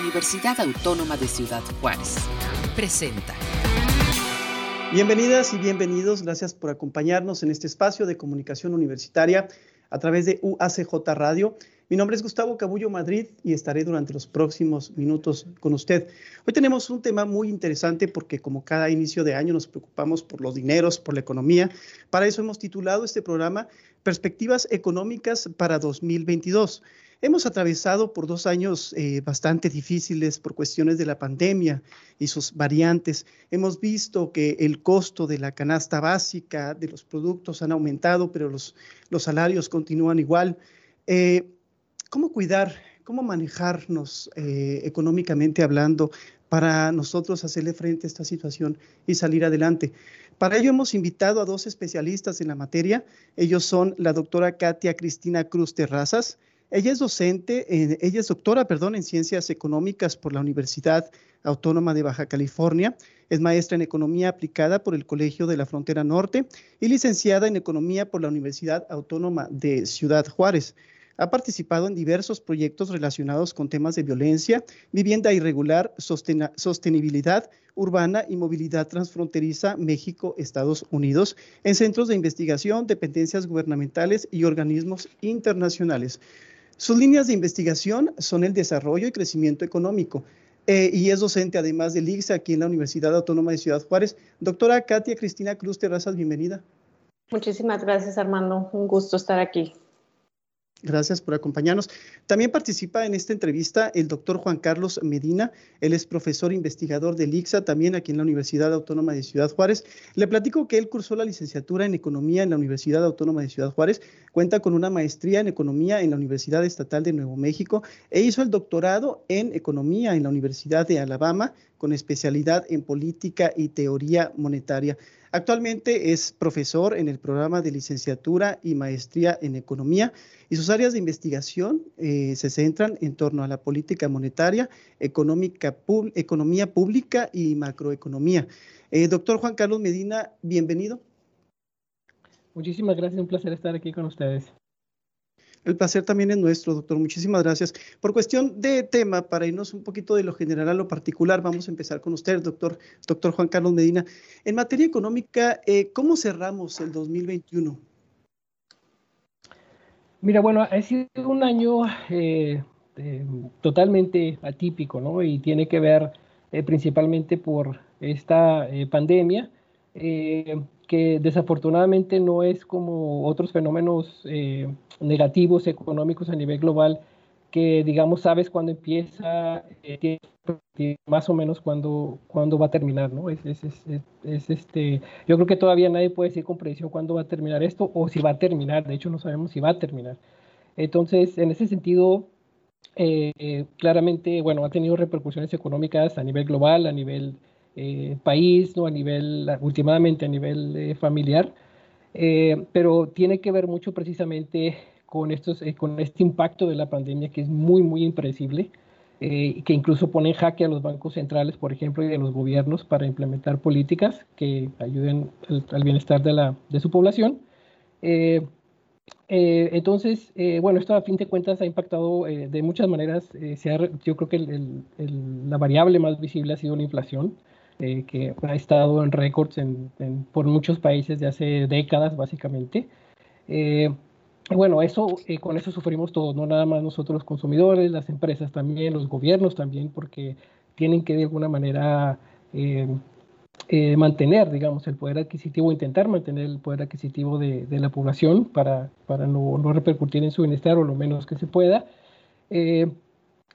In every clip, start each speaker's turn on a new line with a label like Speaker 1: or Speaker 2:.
Speaker 1: Universidad Autónoma de Ciudad Juárez. Presenta.
Speaker 2: Bienvenidas y bienvenidos. Gracias por acompañarnos en este espacio de comunicación universitaria a través de UACJ Radio. Mi nombre es Gustavo Cabullo Madrid y estaré durante los próximos minutos con usted. Hoy tenemos un tema muy interesante porque como cada inicio de año nos preocupamos por los dineros, por la economía. Para eso hemos titulado este programa Perspectivas Económicas para 2022. Hemos atravesado por dos años eh, bastante difíciles por cuestiones de la pandemia y sus variantes. Hemos visto que el costo de la canasta básica de los productos han aumentado, pero los, los salarios continúan igual. Eh, ¿Cómo cuidar, cómo manejarnos eh, económicamente hablando para nosotros hacerle frente a esta situación y salir adelante? Para ello hemos invitado a dos especialistas en la materia. Ellos son la doctora Katia Cristina Cruz Terrazas. Ella es docente, ella es doctora, perdón, en ciencias económicas por la Universidad Autónoma de Baja California. Es maestra en economía aplicada por el Colegio de la Frontera Norte y licenciada en economía por la Universidad Autónoma de Ciudad Juárez. Ha participado en diversos proyectos relacionados con temas de violencia, vivienda irregular, sostenibilidad urbana y movilidad transfronteriza México-Estados Unidos en centros de investigación, dependencias gubernamentales y organismos internacionales. Sus líneas de investigación son el desarrollo y crecimiento económico. Eh, y es docente además del IGSA aquí en la Universidad Autónoma de Ciudad Juárez. Doctora Katia Cristina Cruz Terrazas, bienvenida.
Speaker 3: Muchísimas gracias, Armando. Un gusto estar aquí.
Speaker 2: Gracias por acompañarnos. También participa en esta entrevista el doctor Juan Carlos Medina. Él es profesor investigador del ICSA, también aquí en la Universidad Autónoma de Ciudad Juárez. Le platico que él cursó la licenciatura en Economía en la Universidad Autónoma de Ciudad Juárez, cuenta con una maestría en Economía en la Universidad Estatal de Nuevo México e hizo el doctorado en Economía en la Universidad de Alabama con especialidad en Política y Teoría Monetaria. Actualmente es profesor en el programa de licenciatura y maestría en economía y sus áreas de investigación eh, se centran en torno a la política monetaria, económica, economía pública y macroeconomía. Eh, doctor Juan Carlos Medina, bienvenido.
Speaker 4: Muchísimas gracias, un placer estar aquí con ustedes.
Speaker 2: El placer también es nuestro, doctor. Muchísimas gracias. Por cuestión de tema, para irnos un poquito de lo general a lo particular, vamos a empezar con usted, doctor, doctor Juan Carlos Medina. En materia económica, eh, ¿cómo cerramos el 2021?
Speaker 4: Mira, bueno, ha sido un año eh, eh, totalmente atípico, ¿no? Y tiene que ver principalmente por esta pandemia que desafortunadamente no es como otros fenómenos eh, negativos económicos a nivel global, que digamos sabes cuándo empieza, eh, más o menos cuándo, cuándo va a terminar, ¿no? Es, es, es, este, yo creo que todavía nadie puede decir con precisión cuándo va a terminar esto o si va a terminar, de hecho no sabemos si va a terminar. Entonces, en ese sentido, eh, claramente, bueno, ha tenido repercusiones económicas a nivel global, a nivel eh, país, ¿no? a nivel, últimamente a nivel eh, familiar, eh, pero tiene que ver mucho precisamente con, estos, con este impacto de la pandemia que es muy, muy impredecible, que incluso pone en jaque a los bancos centrales, por ejemplo, y a los gobiernos para implementar políticas que ayuden al, bienestar de, la, de su población. entonces, bueno, esto a fin de cuentas ha impactado de muchas maneras. yo creo que la variable más visible ha sido la inflación. Eh, que ha estado en récords por muchos países de hace décadas, básicamente. Eh, bueno, eso, eh, con eso sufrimos todos, no nada más nosotros los consumidores, las empresas también, los gobiernos también, porque tienen que de alguna manera mantener, digamos, el poder adquisitivo, intentar mantener el poder adquisitivo de, la población para, para no, no, repercutir en su bienestar o lo menos que se pueda.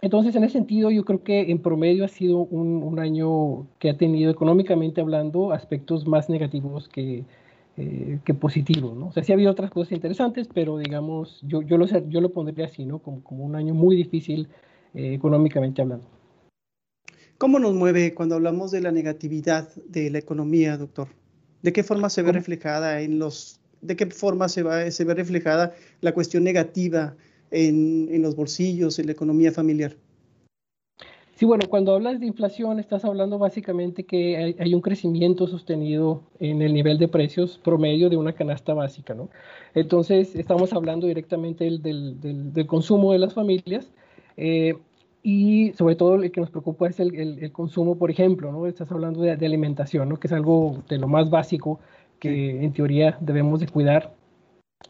Speaker 4: Entonces, en ese sentido, yo creo que en promedio ha sido un, año que ha tenido, económicamente hablando, aspectos más negativos que, eh, que positivos, ¿no? O sea, sí ha habido otras cosas interesantes, pero digamos, yo, yo, lo, yo lo pondría así, ¿no? Como, como un año muy difícil eh, económicamente hablando.
Speaker 2: ¿Cómo nos mueve cuando hablamos de la negatividad de la economía, doctor? ¿De qué forma se ve reflejada en los, de qué forma se, va, se ve reflejada la cuestión negativa en, los bolsillos, en la economía familiar.
Speaker 4: Sí, bueno, cuando hablas de inflación estás hablando básicamente que hay, un crecimiento sostenido en el nivel de precios promedio de una canasta básica, ¿no? Entonces estamos hablando directamente del, del, consumo de las familias. Eh, y sobre todo el que nos preocupa es el, el, consumo, por ejemplo, ¿no? Estás hablando de, de, alimentación, ¿no? Que es algo de lo más básico que en teoría debemos de cuidar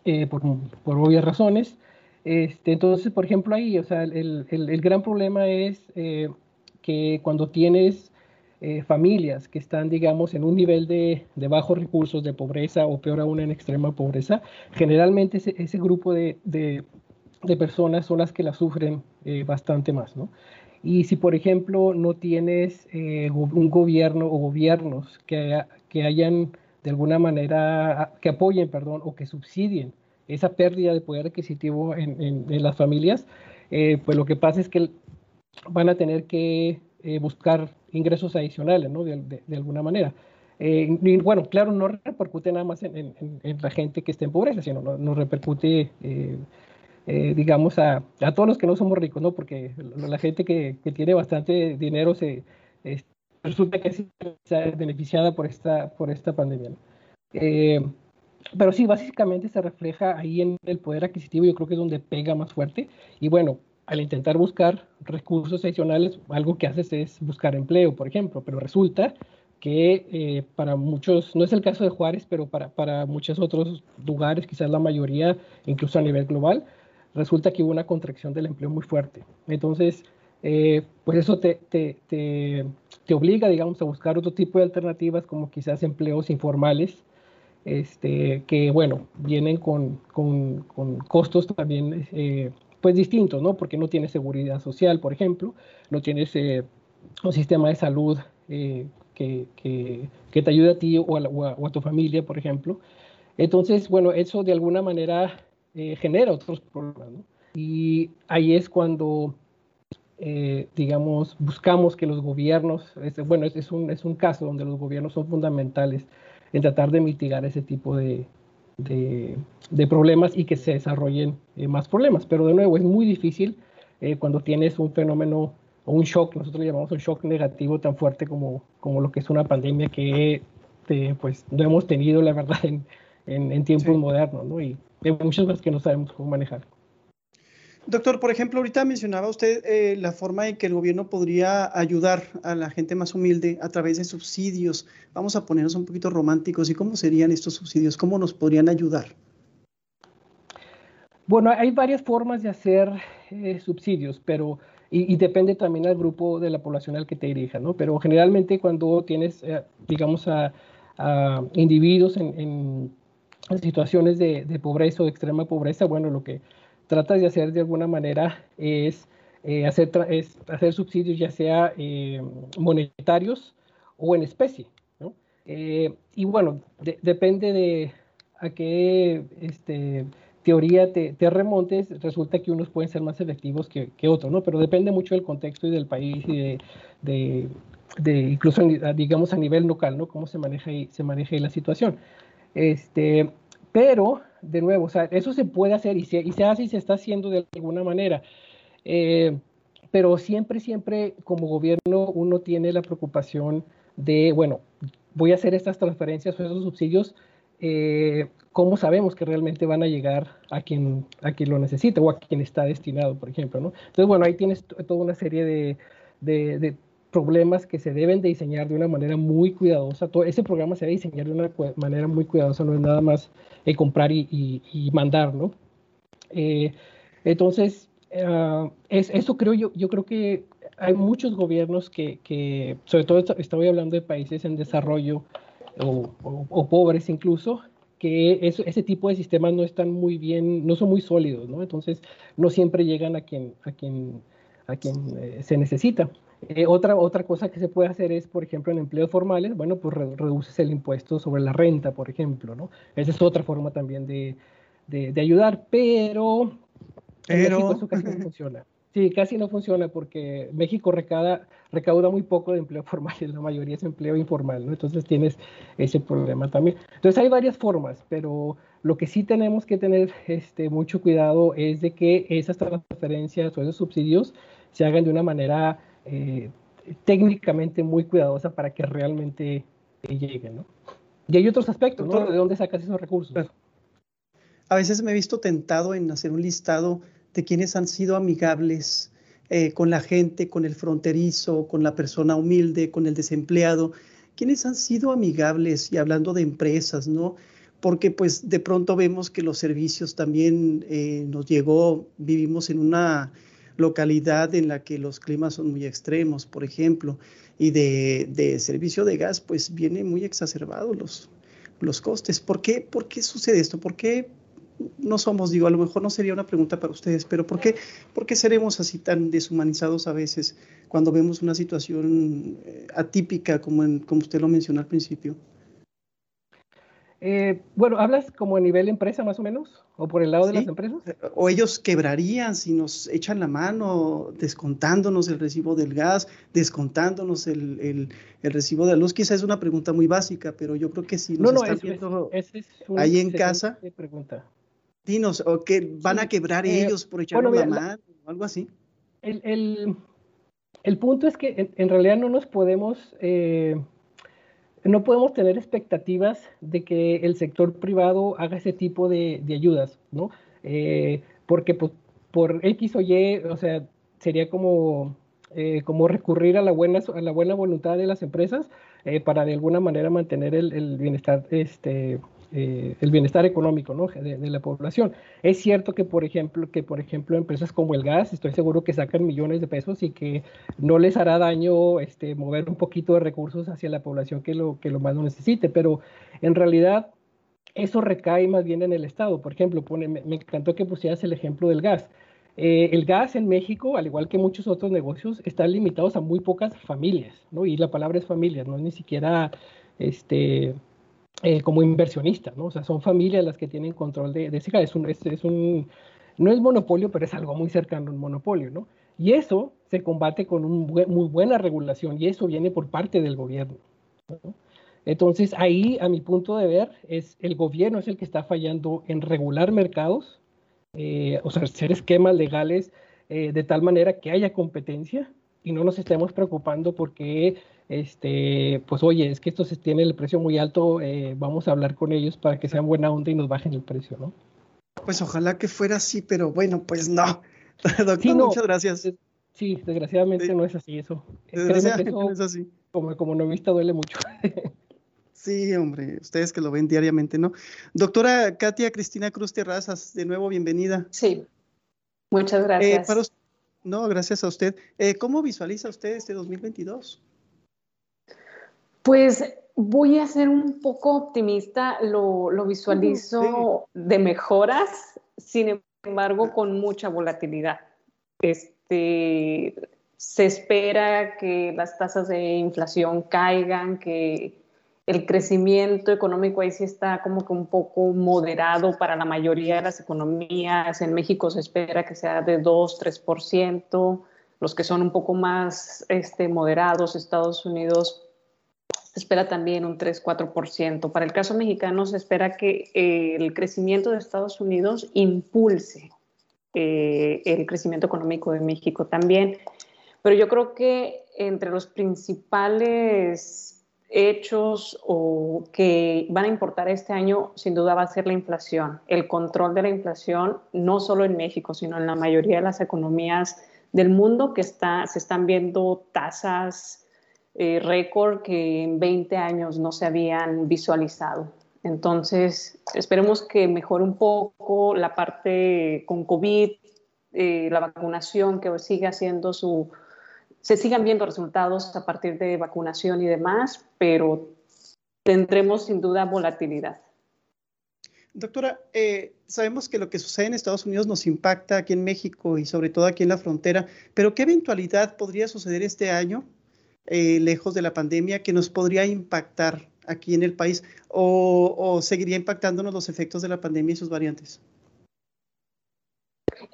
Speaker 4: eh, por, por, obvias razones. Este, entonces, por ejemplo, ahí, o sea, el, el gran problema es eh, que cuando tienes eh, familias que están, digamos, en un nivel de, de, bajos recursos, de pobreza o peor aún en extrema pobreza, generalmente ese, ese grupo de, de, personas son las que la sufren eh, bastante más, ¿no? Y si, por ejemplo, no tienes un gobierno o gobiernos que, que hayan de alguna manera, que apoyen, perdón, o que subsidien esa pérdida de poder adquisitivo en, las familias, pues lo que pasa es que van a tener que buscar ingresos adicionales, ¿no? De, alguna manera. Eh, y bueno, claro, no repercute nada más en, la gente que está en pobreza, sino no repercute, eh, eh, digamos, a, todos los que no somos ricos, ¿no? Porque la gente que, tiene bastante dinero se es, resulta que es beneficiada por esta, por esta pandemia. Pero sí, básicamente se refleja ahí en el poder adquisitivo, yo creo que es donde pega más fuerte. Y bueno, al intentar buscar recursos adicionales, algo que haces es buscar empleo, por ejemplo, pero resulta que eh, para muchos, no es el caso de Juárez, pero para, para muchos otros lugares, quizás la mayoría, incluso a nivel global, resulta que hubo una contracción del empleo muy fuerte. Entonces, eh, pues eso te, te, te, te, obliga, digamos, a buscar otro tipo de alternativas, como quizás empleos informales, este, que, bueno, vienen con, con, con costos también eh, pues distintos, ¿no? Porque no tienes seguridad social, por ejemplo, no tienes eh, un sistema de salud eh, que, que, que, te ayude a ti o a, o, a, o a, tu familia, por ejemplo. Entonces, bueno, eso de alguna manera eh, genera otros problemas, ¿no? Y ahí es cuando, eh, digamos, buscamos que los gobiernos, es, bueno, es, es, un, es un caso donde los gobiernos son fundamentales en tratar de mitigar ese tipo de, de, de problemas y que se desarrollen eh, más problemas. Pero de nuevo, es muy difícil eh, cuando tienes un fenómeno o un shock, nosotros le llamamos un shock negativo tan fuerte como, como lo que es una pandemia que eh, pues no hemos tenido, la verdad, en, en, en tiempos sí. modernos, ¿no? Y hay muchas cosas que no sabemos cómo manejar.
Speaker 2: Doctor, por ejemplo, ahorita mencionaba usted eh, la forma en que el gobierno podría ayudar a la gente más humilde a través de subsidios. Vamos a ponernos un poquito románticos. ¿Y cómo serían estos subsidios? ¿Cómo nos podrían ayudar?
Speaker 4: Bueno, hay varias formas de hacer eh, subsidios, pero y, depende también del grupo de la población al que te dirija, ¿no? Pero generalmente cuando tienes, eh, digamos, a, individuos en, en, situaciones de, de pobreza o de extrema pobreza, bueno, lo que tratas de hacer de alguna manera es, eh, hacer, es hacer, subsidios ya sea eh, monetarios o en especie. ¿no? Eh, y bueno, de, depende de a qué este, teoría te, te, remontes, resulta que unos pueden ser más efectivos que, que, otros, ¿no? pero depende mucho del contexto y del país y de, de, de incluso digamos a nivel local, ¿no? cómo se maneja, y, se maneja la situación. Este, pero de nuevo, o sea, eso se puede hacer y se, y se hace y se está haciendo de alguna manera. Eh, pero siempre, siempre como gobierno uno tiene la preocupación de, bueno, voy a hacer estas transferencias o esos subsidios, eh, ¿cómo sabemos que realmente van a llegar a quien, a quien lo necesita o a quien está destinado, por ejemplo? ¿no? Entonces, bueno, ahí tienes toda una serie de, problemas que se deben de diseñar de una manera muy cuidadosa. Todo ese programa se debe diseñar de una manera muy cuidadosa, no es nada más eh, comprar y, y, y, mandar, ¿no? Eh, entonces, uh, es, eso creo yo, yo creo que hay muchos gobiernos que, que sobre todo estoy hablando de países en desarrollo o, o, o pobres incluso, que ese tipo de sistemas no están muy bien, no son muy sólidos, ¿no? Entonces, no siempre llegan a quien, a quien, a quien eh, se necesita. Eh, otra, otra cosa que se puede hacer es, por ejemplo, en empleos formales, bueno, pues re, reduces el impuesto sobre la renta, por ejemplo, ¿no? Esa es otra forma también de, de, de ayudar, pero, pero... En México eso casi no funciona. Sí, casi no funciona porque México recauda, recauda muy poco de empleo formal, la mayoría es empleo informal, ¿no? Entonces tienes ese problema también. Entonces hay varias formas, pero lo que sí tenemos que tener este, mucho cuidado es de que esas transferencias o esos subsidios se hagan de una manera eh, técnicamente muy cuidadosa para que realmente lleguen, ¿no? Y hay otros aspectos, ¿no? ¿De dónde sacas esos recursos?
Speaker 2: A veces me he visto tentado en hacer un listado de quienes han sido amigables eh, con la gente, con el fronterizo, con la persona humilde, con el desempleado? ¿Quiénes han sido amigables y hablando de empresas, ¿no? Porque pues de pronto vemos que los servicios también eh, nos llegó, vivimos en una localidad en la que los climas son muy extremos, por ejemplo, y de, servicio de gas, pues viene muy exacerbados los, los costes. ¿Por qué, ¿Por qué sucede esto? ¿Por qué no somos, digo, a lo mejor no sería una pregunta para ustedes, pero ¿por qué, ¿por qué seremos así tan deshumanizados a veces cuando vemos una situación eh, atípica como, en, como usted lo mencionó al principio?
Speaker 4: Eh, bueno, ¿hablas como a nivel empresa más o menos? ¿O por el lado de las empresas?
Speaker 2: O ellos quebrarían si nos echan la mano descontándonos el recibo del gas, descontándonos el, recibo de la luz. Quizá es una pregunta muy básica, pero yo creo que si nos no, están viendo ahí en casa,
Speaker 4: pregunta.
Speaker 2: dinos, o que van a quebrar eh, ellos por echar la mano o algo así.
Speaker 4: El, punto es que en, realidad no nos podemos... Eh, no podemos tener expectativas de que el sector privado haga ese tipo de, ayudas, ¿no? Eh, porque pues, por X o Y, o sea, sería como, eh, como recurrir a la, buena, a la buena voluntad de las empresas eh, para de alguna manera mantener el, el bienestar este, eh, el bienestar económico ¿no? de, la población. Es cierto que por, ejemplo, que, por ejemplo, empresas como el gas, estoy seguro que sacan millones de pesos y que no les hará daño este, mover un poquito de recursos hacia la población que lo, que lo más lo necesite, pero en realidad eso recae más bien en el Estado. Por ejemplo, me, encantó que pusieras el ejemplo del gas. Eh, el gas en México, al igual que muchos otros negocios, están limitados a muy pocas familias, ¿no? Y la palabra es familias, no es ni siquiera este, eh, como inversionistas, ¿no? O sea, son familias las que tienen control de, de ese Es un, es, un, no es monopolio, pero es algo muy cercano a un monopolio, ¿no? Y eso se combate con una muy buena regulación y eso viene por parte del gobierno. ¿no? Entonces, ahí, a mi punto de ver, es el gobierno es el que está fallando en regular mercados, eh, o sea, hacer esquemas legales eh, de tal manera que haya competencia y no nos estemos preocupando porque este, pues oye, es que esto se tiene el precio muy alto, eh, vamos a hablar con ellos para que sean buena onda y nos bajen el precio, ¿no?
Speaker 2: Pues ojalá que fuera así, pero bueno, pues no. Doctor, muchas gracias.
Speaker 4: Sí, desgraciadamente no es así eso.
Speaker 2: Desgraciadamente no es así.
Speaker 4: Como, como novista duele mucho.
Speaker 2: sí, hombre, ustedes que lo ven diariamente, ¿no? Doctora Katia Cristina Cruz Terrazas, de nuevo bienvenida.
Speaker 3: Sí, muchas eh, gracias.
Speaker 2: no, gracias a usted. Eh, ¿Cómo visualiza usted este 2022?
Speaker 3: Pues voy a ser un poco optimista, lo, visualizo de mejoras, sin embargo, con mucha volatilidad. Este, se espera que las tasas de inflación caigan, que el crecimiento económico ahí sí está como que un poco moderado para la mayoría de las economías. En México se espera que sea de 2, 3%. Los que son un poco más este, moderados, Estados Unidos espera también un 3-4%. Para el caso mexicano se espera que eh, el crecimiento de Estados Unidos impulse eh, el crecimiento económico de México también. Pero yo creo que entre los principales hechos o que van a importar este año, sin duda va a ser la inflación, el control de la inflación, no solo en México, sino en la mayoría de las economías del mundo que está, se están viendo tasas eh, récord que en 20 años no se habían visualizado. Entonces, esperemos que mejore un poco la parte con COVID, eh, la vacunación, que siga haciendo su, se sigan viendo resultados a partir de vacunación y demás, pero tendremos sin duda volatilidad.
Speaker 2: Doctora, eh, sabemos que lo que sucede en Estados Unidos nos impacta aquí en México y sobre todo aquí en la frontera, pero ¿qué eventualidad podría suceder este año eh, lejos de la pandemia que nos podría impactar aquí en el país o, seguiría impactándonos los efectos de la pandemia y sus variantes?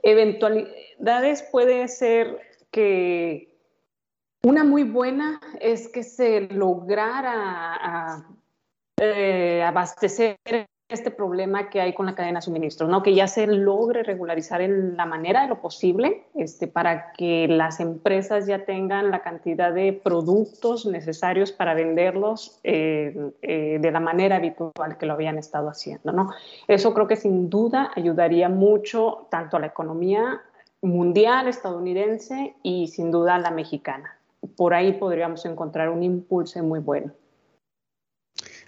Speaker 3: Eventualidades puede ser que una muy buena es que se lograra eh, abastecer este problema que hay con la cadena de suministro, ¿no? que ya se logre regularizar en la manera de lo posible este, para que las empresas ya tengan la cantidad de productos necesarios para venderlos eh, eh, de la manera habitual que lo habían estado haciendo. ¿no? Eso creo que sin duda ayudaría mucho tanto a la economía mundial, estadounidense y sin duda la mexicana. Por ahí podríamos encontrar un impulso muy bueno.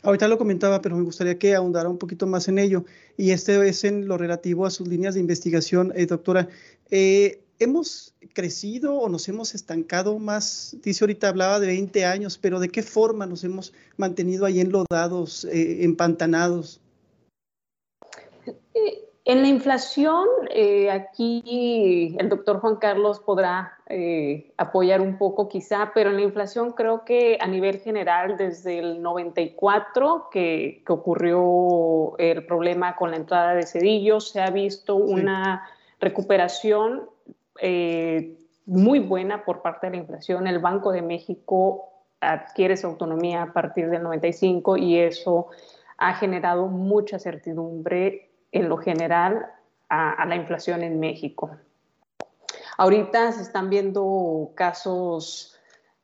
Speaker 2: Ahorita lo comentaba, pero me gustaría que ahondara un poquito más en ello. Y este es en lo relativo a sus líneas de investigación, eh, doctora. Eh, ¿Hemos crecido o nos hemos estancado más? Dice ahorita, hablaba de 20 años, pero ¿de qué forma nos hemos mantenido ahí enlodados, eh, empantanados?
Speaker 3: En la inflación, eh, aquí el doctor Juan Carlos podrá eh, apoyar un poco quizá, pero en la inflación creo que a nivel general desde el 94 que, ocurrió el problema con la entrada de Cedillo, se ha visto una recuperación eh, muy buena por parte de la inflación. El Banco de México adquiere su autonomía a partir del 95 y eso ha generado mucha certidumbre en lo general a, la inflación en México. Ahorita se están viendo casos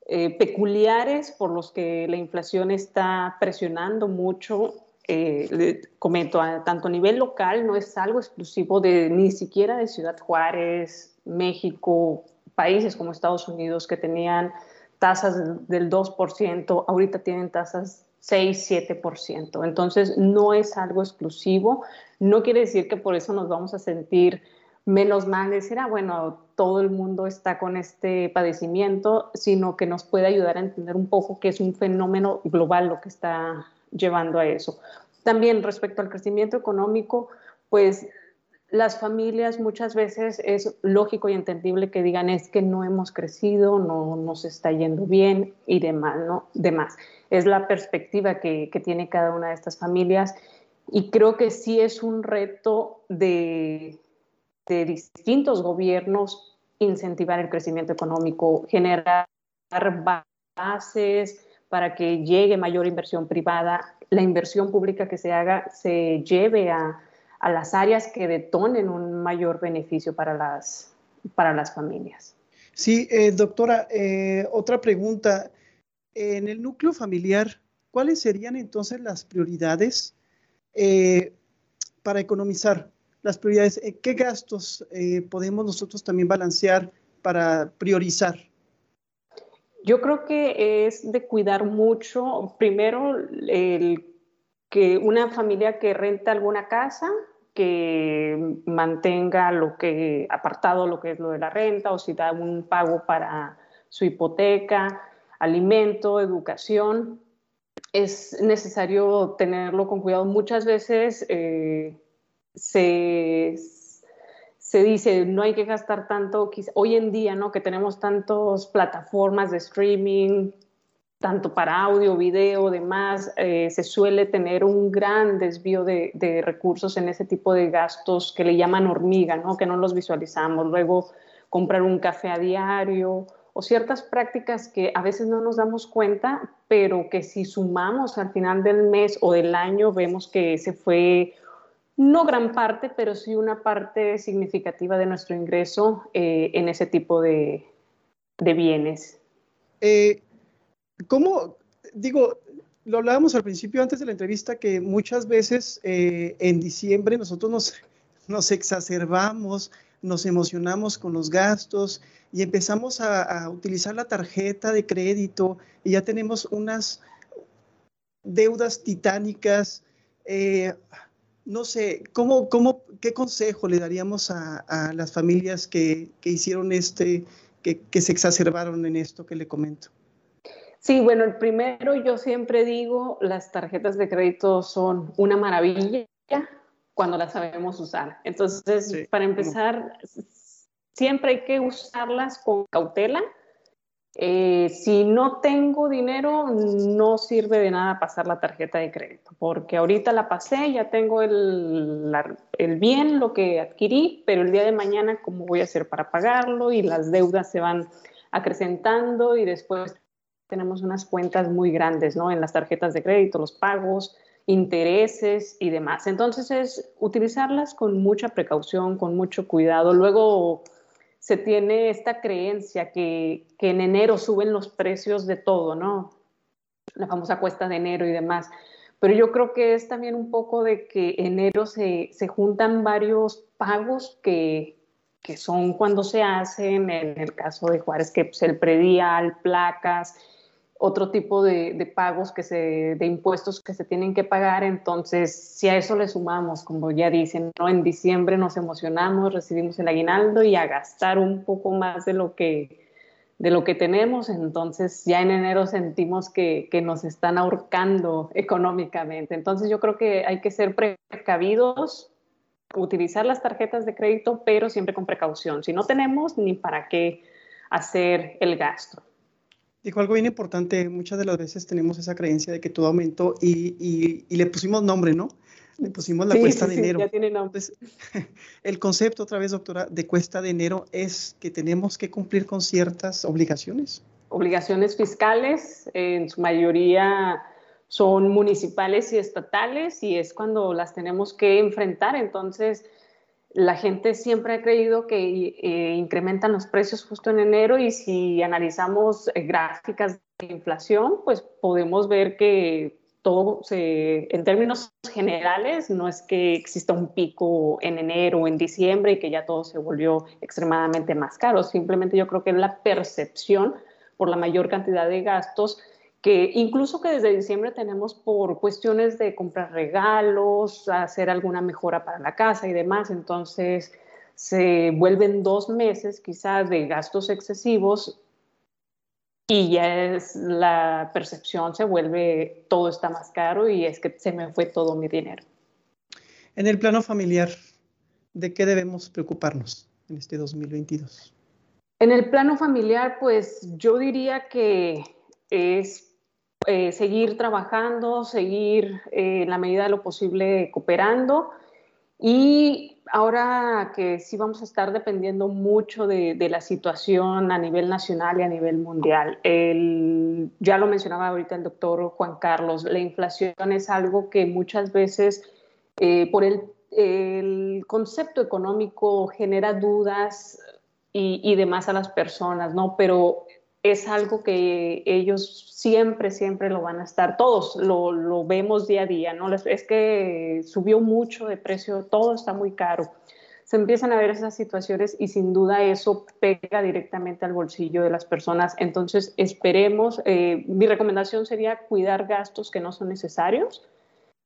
Speaker 3: eh, peculiares por los que la inflación está presionando mucho. Eh, comento, tanto a nivel local, no es algo exclusivo de ni siquiera de Ciudad Juárez, México, países como Estados Unidos que tenían tasas del 2%, ahorita tienen tasas 6, 7%. Entonces, no es algo exclusivo. No quiere decir que por eso nos vamos a sentir menos mal, decir, ah, bueno, todo el mundo está con este padecimiento, sino que nos puede ayudar a entender un poco que es un fenómeno global lo que está llevando a eso. También respecto al crecimiento económico, pues las familias muchas veces es lógico y entendible que digan es que no hemos crecido, no nos está yendo bien y demás, ¿no? Demás. Es la perspectiva que, tiene cada una de estas familias y creo que sí es un reto de, de distintos gobiernos incentivar el crecimiento económico, generar bases para que llegue mayor inversión privada, la inversión pública que se haga se lleve a a las áreas que detonen un mayor beneficio para las, para las familias.
Speaker 2: Sí, eh, doctora, eh, otra pregunta. En el núcleo familiar, ¿cuáles serían entonces las prioridades eh, para economizar? Las prioridades, ¿qué gastos podemos nosotros también balancear para priorizar?
Speaker 3: Yo creo que es de cuidar mucho, primero, el, que una familia que renta alguna casa que mantenga lo que apartado lo que es lo de la renta o si da un pago para su hipoteca, alimento, educación. Es necesario tenerlo con cuidado. Muchas veces eh, se, se dice no hay que gastar tanto, hoy en día, ¿no? Que tenemos tantas plataformas de streaming, tanto para audio, video, demás, eh, se suele tener un gran desvío de, recursos en ese tipo de gastos que le llaman hormiga, ¿no? que no los visualizamos. Luego, comprar un café a diario o ciertas prácticas que a veces no nos damos cuenta, pero que si sumamos al final del mes o del año, vemos que se fue no gran parte, pero sí una parte significativa de nuestro ingreso eh, en ese tipo de, de bienes.
Speaker 2: Eh, ¿Cómo, digo, lo hablábamos al principio antes de la entrevista que muchas veces eh, en diciembre nosotros nos, nos exacerbamos, nos emocionamos con los gastos y empezamos a, utilizar la tarjeta de crédito y ya tenemos unas deudas titánicas. Eh, no sé, ¿cómo, cómo, ¿qué consejo le daríamos a, las familias que, hicieron este, que, que se exacerbaron en esto que le comento?
Speaker 3: Sí, bueno, el primero yo siempre digo, las tarjetas de crédito son una maravilla cuando las sabemos usar. Entonces, para empezar, siempre hay que usarlas con cautela. Eh, si no tengo dinero, no sirve de nada pasar la tarjeta de crédito, porque ahorita la pasé, ya tengo el, el bien, lo que adquirí, pero el día de mañana, ¿cómo voy a hacer para pagarlo? Y las deudas se van acrecentando y después tenemos unas cuentas muy grandes, ¿no? En las tarjetas de crédito, los pagos, intereses y demás. Entonces es utilizarlas con mucha precaución, con mucho cuidado. Luego se tiene esta creencia que, que en enero suben los precios de todo, ¿no? La famosa cuesta de enero y demás. Pero yo creo que es también un poco de que enero se, se juntan varios pagos que, que son cuando se hacen, en el caso de Juárez, que pues, el predial, placas, otro tipo de, pagos que se, de impuestos que se tienen que pagar. Entonces, si a eso le sumamos, como ya dicen, ¿no? en diciembre nos emocionamos, recibimos el aguinaldo y a gastar un poco más de lo que, de lo que tenemos, entonces ya en enero sentimos que, que nos están ahorcando económicamente. Entonces, yo creo que hay que ser precavidos, utilizar las tarjetas de crédito, pero siempre con precaución. Si no tenemos, ni para qué hacer el gasto.
Speaker 2: Dijo algo bien importante, muchas de las veces tenemos esa creencia de que todo aumentó y, y, le pusimos nombre, ¿no? Le pusimos la cuesta de enero.
Speaker 3: Ya tiene nombre.
Speaker 2: el concepto, otra vez, doctora, de cuesta de enero es que tenemos que cumplir con ciertas obligaciones.
Speaker 3: Obligaciones fiscales, en su mayoría son municipales y estatales, y es cuando las tenemos que enfrentar. Entonces, la gente siempre ha creído que eh, incrementan los precios justo en enero y si analizamos eh, gráficas de inflación, pues podemos ver que todo se, en términos generales, no es que exista un pico en enero o en diciembre y que ya todo se volvió extremadamente más caro. Simplemente yo creo que es la percepción por la mayor cantidad de gastos que incluso que desde diciembre tenemos por cuestiones de comprar regalos, hacer alguna mejora para la casa y demás, entonces se vuelven dos meses quizás de gastos excesivos y ya es la percepción se vuelve todo está más caro y es que se me fue todo mi dinero.
Speaker 2: En el plano familiar, ¿de qué debemos preocuparnos en este 2022?
Speaker 3: En el plano familiar, pues yo diría que es eh, seguir trabajando, seguir eh, en la medida de lo posible cooperando. Y ahora que sí vamos a estar dependiendo mucho de, la situación a nivel nacional y a nivel mundial. ya lo mencionaba ahorita el doctor Juan Carlos, la inflación es algo que muchas veces eh, por el, concepto económico genera dudas y, y, demás a las personas, ¿no? Pero es algo que ellos siempre, siempre lo van a estar, todos lo, vemos día a día, ¿no? Es que subió mucho de precio, todo está muy caro. Se empiezan a ver esas situaciones y sin duda eso pega directamente al bolsillo de las personas. Entonces, esperemos, eh, mi recomendación sería cuidar gastos que no son necesarios.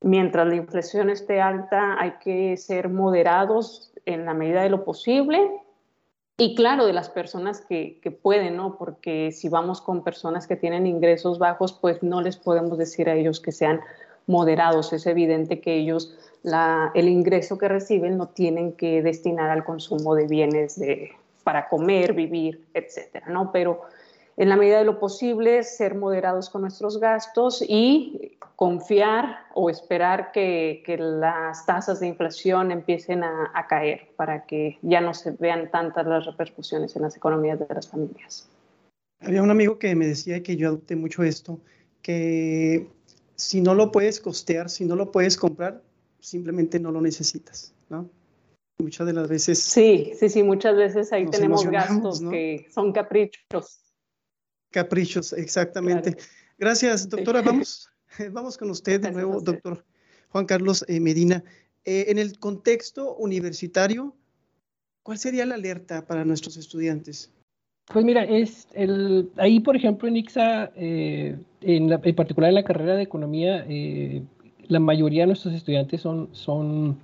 Speaker 3: Mientras la inflación esté alta, hay que ser moderados en la medida de lo posible y claro, de las personas que, pueden, ¿no? Porque si vamos con personas que tienen ingresos bajos, pues no les podemos decir a ellos que sean moderados. Es evidente que ellos la, el ingreso que reciben no tienen que destinar al consumo de bienes de, para comer, vivir, etcétera, ¿no? Pero en la medida de lo posible, ser moderados con nuestros gastos y confiar o esperar que, las tasas de inflación empiecen a, caer para que ya no se vean tantas las repercusiones en las economías de las familias.
Speaker 2: Había un amigo que me decía que yo adopté mucho esto, que si no lo puedes costear, si no lo puedes comprar, simplemente no lo necesitas, ¿no? Muchas de las veces...
Speaker 3: Sí, sí, sí, muchas veces ahí tenemos gastos que son caprichos.
Speaker 2: Caprichos, exactamente. Gracias, doctora. Vamos, vamos con usted de nuevo, doctor Juan Carlos eh, Medina. Eh, en el contexto universitario, ¿cuál sería la alerta para nuestros estudiantes?
Speaker 4: Pues mira, es el, ahí, por ejemplo, en ICSA, eh, en, en, particular en la carrera de economía, la mayoría de nuestros estudiantes son, son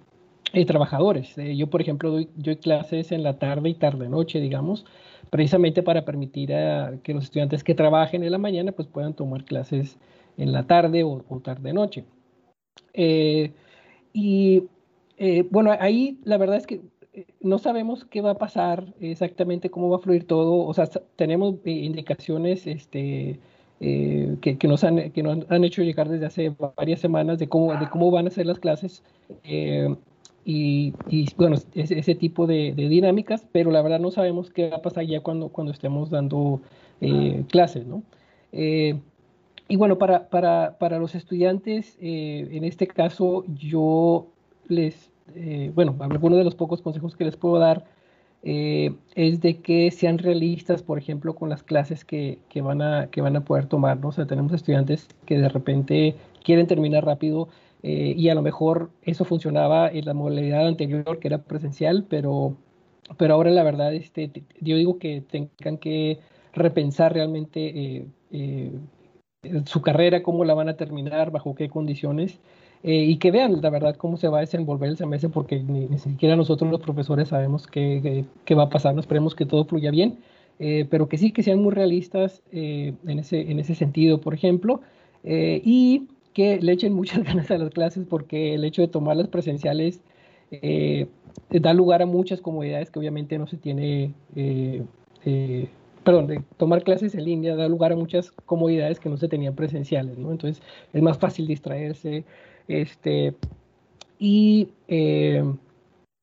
Speaker 4: trabajadores. yo, por ejemplo, doy, doy clases en la tarde y tarde-noche, digamos, precisamente para permitir a que los estudiantes que trabajen en la mañana pues puedan tomar clases en la tarde o, tarde-noche. Eh, y eh, bueno, ahí la verdad es que eh, no sabemos qué va a pasar exactamente, cómo va a fluir todo. O sea, tenemos indicaciones este, que, nos han, que, nos han, hecho llegar desde hace varias semanas de cómo, de cómo van a ser las clases y, bueno, ese, tipo de, dinámicas, pero la verdad no sabemos qué va a pasar ya cuando, estemos dando eh, clases, ¿no? Eh, y bueno, para, para, para los estudiantes, eh, en este caso yo les, bueno, algunos de los pocos consejos que les puedo dar es de que sean realistas, por ejemplo, con las clases que, que, van, a, que van a poder tomar. O sea, tenemos estudiantes que de repente quieren terminar rápido eh, y a lo mejor eso funcionaba en la modalidad anterior que era presencial, pero pero ahora la verdad, este, yo digo que tengan que repensar realmente su carrera, cómo la van a terminar, bajo qué condiciones. y que vean la verdad cómo se va a desenvolver el semestre, porque ni, siquiera nosotros los profesores sabemos qué, qué, va a pasar, no esperemos que todo fluya bien, pero que sí que sean muy realistas en, ese, en ese sentido, por ejemplo, y que le echen muchas ganas a las clases porque el hecho de tomarlas presenciales eh, da lugar a muchas comodidades que obviamente no se tiene, eh, eh, perdón, de tomar clases en línea da lugar a muchas comodidades que no se tenían presenciales, ¿no? Entonces es más fácil distraerse, este, y,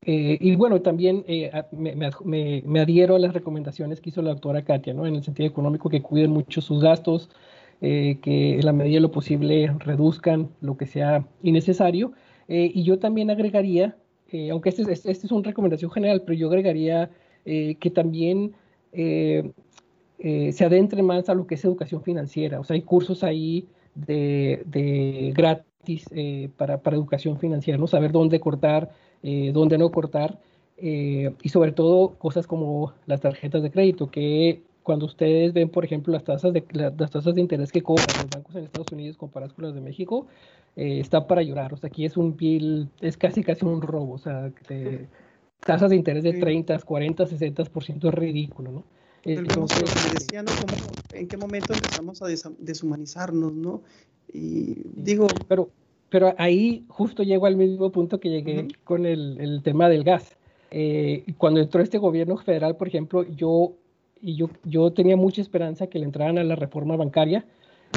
Speaker 4: y bueno, también me, me, me, adhiero a las recomendaciones que hizo la doctora Katia, ¿no? En el sentido económico, que cuiden mucho sus gastos, eh, que en la medida de lo posible reduzcan lo que sea innecesario. Eh, y yo también agregaría, eh, aunque esta es, este es una recomendación general, pero yo agregaría que también se adentre más a lo que es educación financiera. O sea, hay cursos ahí de, de gratis para, para, educación financiera, ¿no? Saber dónde cortar, dónde no cortar. y sobre todo cosas como las tarjetas de crédito, que cuando ustedes ven, por ejemplo, las tasas de, las tasas de interés que cobran los bancos en Estados Unidos comparadas con las de México, eh, está para llorar. O sea, aquí es un bill, es casi casi un robo. O sea, tasas de interés de 30, 40, 60% es ridículo, ¿no?
Speaker 2: Entonces, decía, ¿no? ¿En qué momento empezamos a deshumanizarnos, no? Y digo...
Speaker 4: Pero, pero ahí justo llego al mismo punto que llegué con el, el, tema del gas. Eh, cuando entró este gobierno federal, por ejemplo, yo y yo, yo tenía mucha esperanza que le entraran a la reforma bancaria,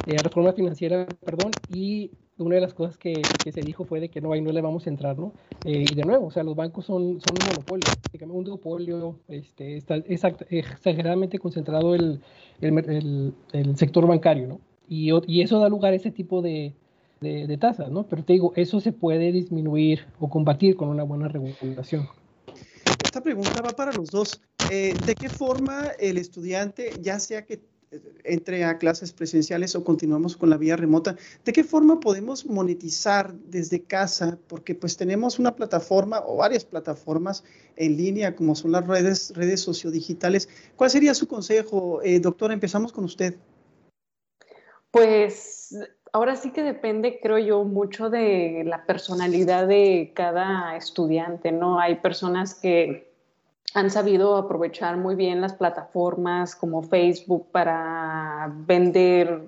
Speaker 4: eh, reforma financiera, perdón, y una de las cosas que, que, se dijo fue de que no, ahí no le vamos a entrar, ¿no? Eh, y de nuevo, o sea, los bancos son, son un monopolio, un monopolio, este, está exageradamente concentrado el, el, el, sector bancario, ¿no? Y, y, eso da lugar a ese tipo de, de tasas, ¿no? Pero te digo, eso se puede disminuir o combatir con una buena regulación.
Speaker 2: Esta pregunta va para los dos. Eh, ¿De qué forma el estudiante, ya sea que eh, entre a clases presenciales o continuamos con la vía remota, ¿de qué forma podemos monetizar desde casa? Porque pues tenemos una plataforma o varias plataformas en línea como son las redes, redes sociodigitales. ¿Cuál sería su consejo, eh, doctora? Empezamos con usted.
Speaker 3: Pues ahora sí que depende, creo yo, mucho de la personalidad de cada estudiante, ¿no? Hay personas que han sabido aprovechar muy bien las plataformas como Facebook para vender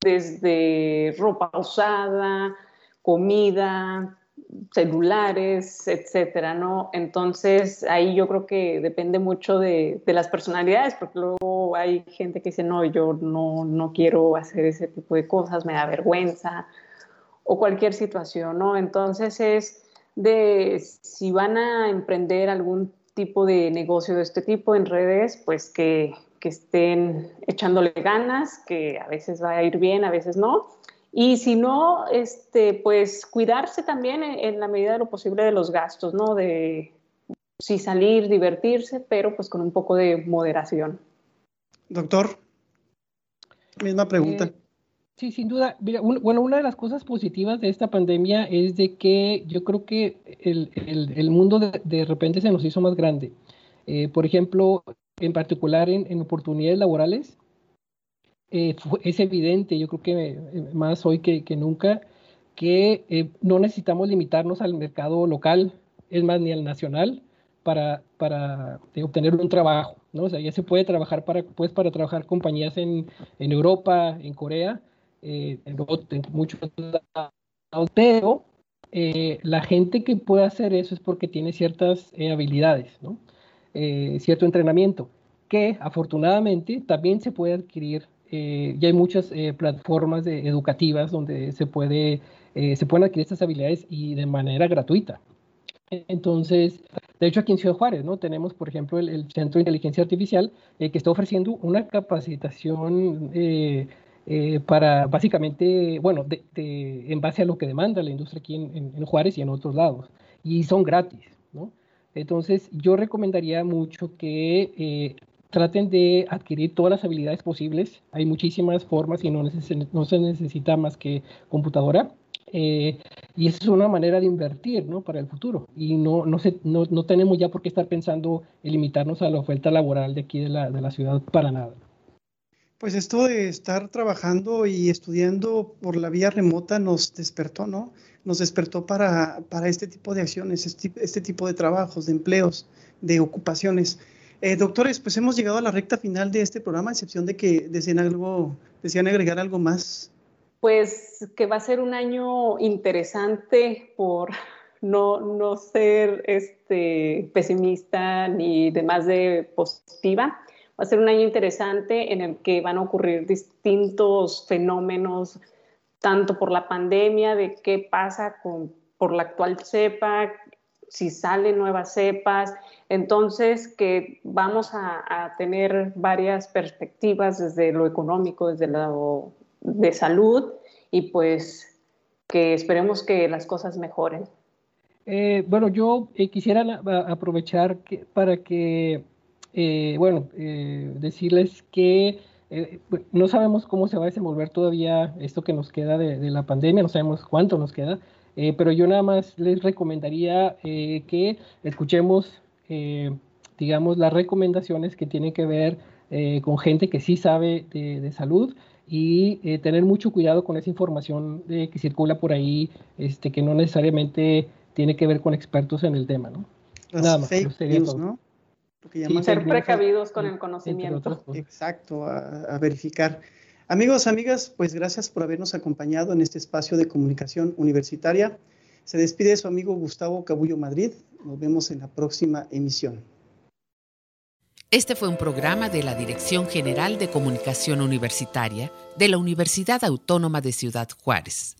Speaker 3: desde ropa usada, comida, celulares, etcétera, ¿no? Entonces, ahí yo creo que depende mucho de, las personalidades, porque luego hay gente que dice, no, yo no, no quiero hacer ese tipo de cosas, me da vergüenza, o cualquier situación, ¿no? Entonces es de si van a emprender algún tipo de negocio de este tipo en redes, pues que, que estén echándole ganas, que a veces va a ir bien, a veces no. Y si no, este, pues cuidarse también en, la medida de lo posible de los gastos, ¿no? De sí salir, divertirse, pero pues con un poco de moderación.
Speaker 2: Doctor, misma pregunta. Eh,
Speaker 4: Sí, sin duda. bueno, una de las cosas positivas de esta pandemia es de que yo creo que el, el, mundo de, de, repente se nos hizo más grande. Eh, por ejemplo, en particular en, en oportunidades laborales, eh, es evidente, yo creo que eh, más hoy que, nunca, que no necesitamos limitarnos al mercado local, es más, ni al nacional, para, para obtener un trabajo. ¿no? O sea, ya se puede trabajar para, pues, para trabajar compañías en, en Europa, en Corea, eh, en, muchos lados, pero eh, la gente que puede hacer eso es porque tiene ciertas eh, habilidades, ¿no? cierto entrenamiento, que afortunadamente también se puede adquirir. Ya hay muchas plataformas educativas donde se, puede, se pueden adquirir estas habilidades y de manera gratuita. Entonces, de hecho, aquí en Ciudad Juárez, ¿no? Tenemos, por ejemplo, el, Centro de Inteligencia Artificial que está ofreciendo una capacitación eh, para básicamente, bueno, en base a lo que demanda la industria aquí en, Juárez y en otros lados. Y son gratis, ¿no? Entonces, yo recomendaría mucho que eh, traten de adquirir todas las habilidades posibles. Hay muchísimas formas y no, se necesita más que computadora. Eh, y esa es una manera de invertir ¿no? para el futuro. Y no, no, se, no, no, tenemos ya por qué estar pensando en limitarnos a la oferta laboral de aquí de la, de la ciudad para nada.
Speaker 2: Pues esto de estar trabajando y estudiando por la vía remota nos despertó, ¿no? Nos despertó para, para este tipo de acciones, este, este, tipo de trabajos, de empleos, de ocupaciones. Eh, doctores, pues hemos llegado a la recta final de este programa, a excepción de que desean, algo, desean agregar algo más.
Speaker 3: Pues que va a ser un año interesante por no, no ser este, pesimista ni demás de positiva Va a ser un año interesante en el que van a ocurrir distintos fenómenos, tanto por la pandemia, de qué pasa con, por la actual cepa, si salen nuevas cepas. Entonces, que vamos a, tener varias perspectivas desde lo económico, desde lo de salud, y pues que esperemos que las cosas mejoren.
Speaker 4: Eh, bueno, yo eh, quisiera aprovechar para que eh, bueno, eh, decirles que eh, no sabemos cómo se va a desenvolver todavía esto que nos queda de, la pandemia, no sabemos cuánto nos queda, pero yo nada más les recomendaría que escuchemos, digamos, las recomendaciones que tienen que ver con gente que sí sabe de, salud y tener mucho cuidado con esa información que circula por ahí, este, que no necesariamente tiene que ver con expertos en el tema, ¿no?
Speaker 2: nada más. Fake news, ¿no?
Speaker 3: ser precavidos con el conocimiento.
Speaker 2: Exacto, a, verificar. Amigos, amigas, pues gracias por habernos acompañado en este espacio de comunicación universitaria. Se despide su amigo Gustavo Cabullo Madrid. Nos vemos en la próxima emisión.
Speaker 1: Este fue un programa de la Dirección General de Comunicación Universitaria de la Universidad Autónoma de Ciudad Juárez.